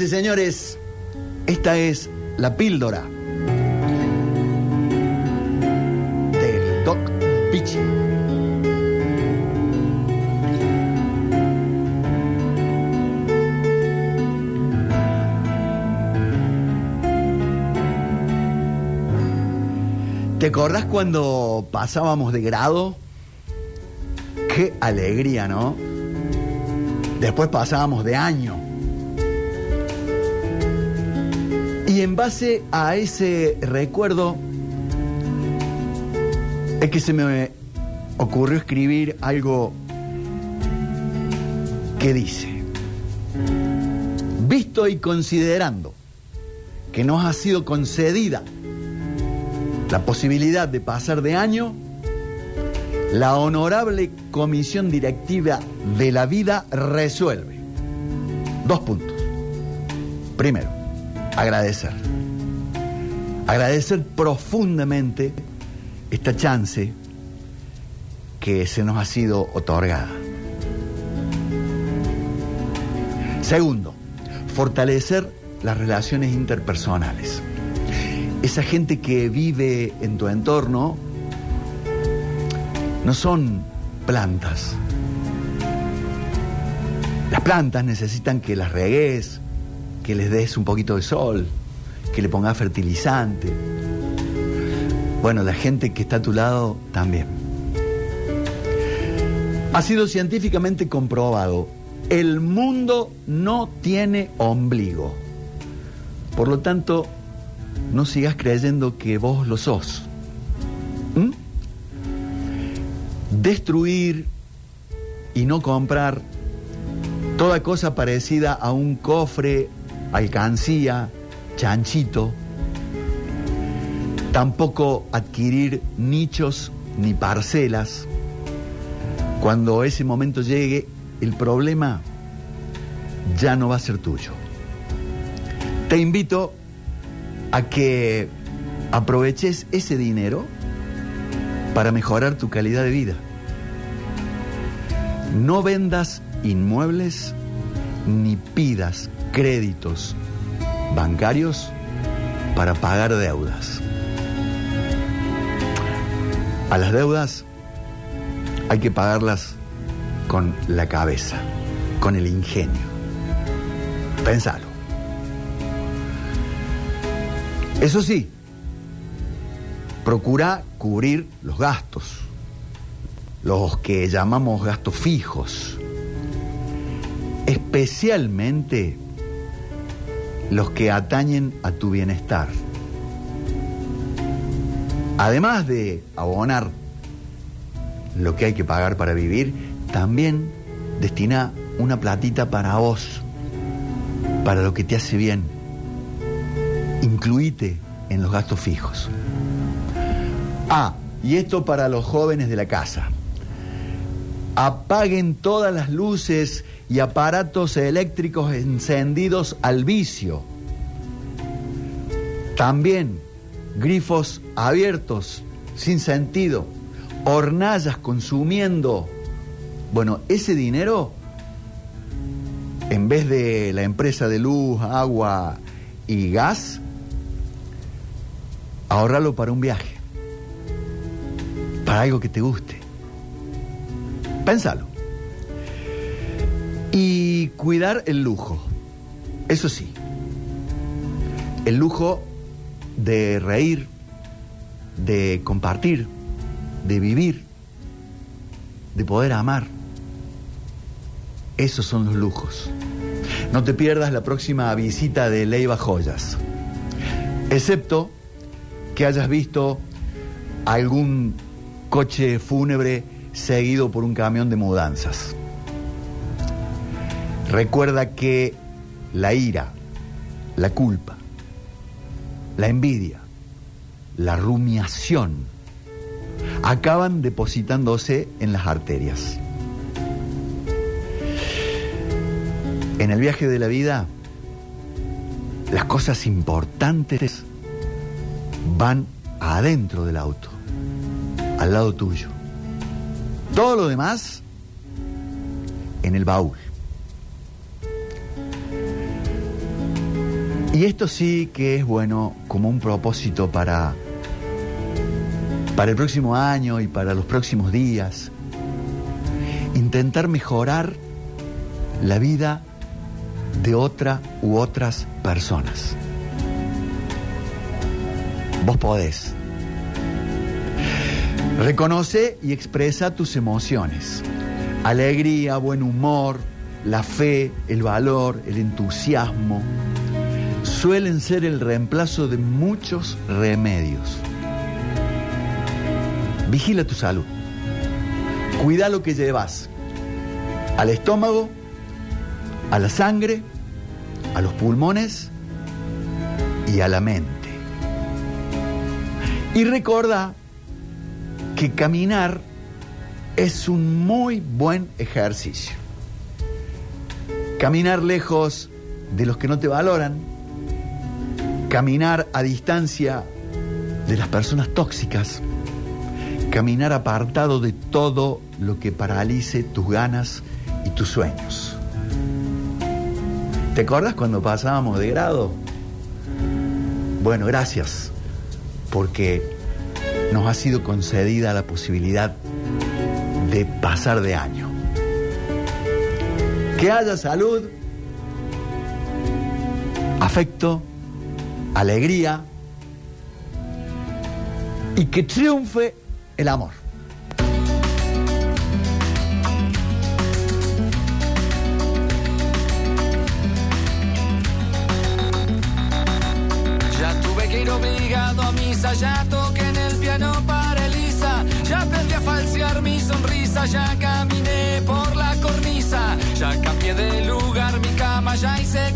Y señores, esta es la píldora del Doc Pichi. ¿Te acordás cuando pasábamos de grado? Qué alegría, ¿no? Después pasábamos de año. Y en base a ese recuerdo es que se me ocurrió escribir algo que dice, visto y considerando que nos ha sido concedida la posibilidad de pasar de año, la honorable comisión directiva de la vida resuelve. Dos puntos. Primero, agradecer. Agradecer profundamente esta chance que se nos ha sido otorgada. Segundo, fortalecer las relaciones interpersonales. Esa gente que vive en tu entorno no son plantas. Las plantas necesitan que las regues, que les des un poquito de sol, que le pongas fertilizante. Bueno, la gente que está a tu lado también. Ha sido científicamente comprobado, el mundo no tiene ombligo. Por lo tanto, no sigas creyendo que vos lo sos. ¿Mm? Destruir y no comprar toda cosa parecida a un cofre, alcancía, chanchito. Tampoco adquirir nichos ni parcelas. Cuando ese momento llegue, el problema ya no va a ser tuyo. Te invito a que aproveches ese dinero para mejorar tu calidad de vida. No vendas inmuebles ni pidas créditos bancarios para pagar deudas. A las deudas hay que pagarlas con la cabeza, con el ingenio. Pensalo. Eso sí, procura cubrir los gastos, los que llamamos gastos fijos, especialmente los que atañen a tu bienestar. Además de abonar lo que hay que pagar para vivir, también destina una platita para vos, para lo que te hace bien. Incluite en los gastos fijos. Ah, y esto para los jóvenes de la casa. Apaguen todas las luces y aparatos eléctricos encendidos al vicio. También grifos abiertos, sin sentido, hornallas consumiendo. Bueno, ese dinero, en vez de la empresa de luz, agua y gas, ahorralo para un viaje, para algo que te guste. Pénsalo. Y cuidar el lujo. Eso sí. El lujo de reír, de compartir, de vivir, de poder amar. Esos son los lujos. No te pierdas la próxima visita de Leiva Joyas. Excepto que hayas visto algún coche fúnebre seguido por un camión de mudanzas. Recuerda que la ira, la culpa, la envidia, la rumiación, acaban depositándose en las arterias. En el viaje de la vida, las cosas importantes van adentro del auto, al lado tuyo. Todo lo demás en el baúl. Y esto sí que es bueno como un propósito para, para el próximo año y para los próximos días. Intentar mejorar la vida de otra u otras personas. Vos podés. Reconoce y expresa tus emociones. Alegría, buen humor, la fe, el valor, el entusiasmo, suelen ser el reemplazo de muchos remedios. Vigila tu salud. Cuida lo que llevas al estómago, a la sangre, a los pulmones y a la mente. Y recuerda que caminar es un muy buen ejercicio. Caminar lejos de los que no te valoran, caminar a distancia de las personas tóxicas, caminar apartado de todo lo que paralice tus ganas y tus sueños. ¿Te acuerdas cuando pasábamos de grado? Bueno, gracias, porque nos ha sido concedida la posibilidad de pasar de año. Que haya salud, afecto, alegría y que triunfe el amor. Ya tuve que ir obligado a misa, ya toqué en el piano para Elisa, ya aprendí a falsear mi sonrisa, ya caminé por la cornisa, ya cambié de lugar mi cama, ya hice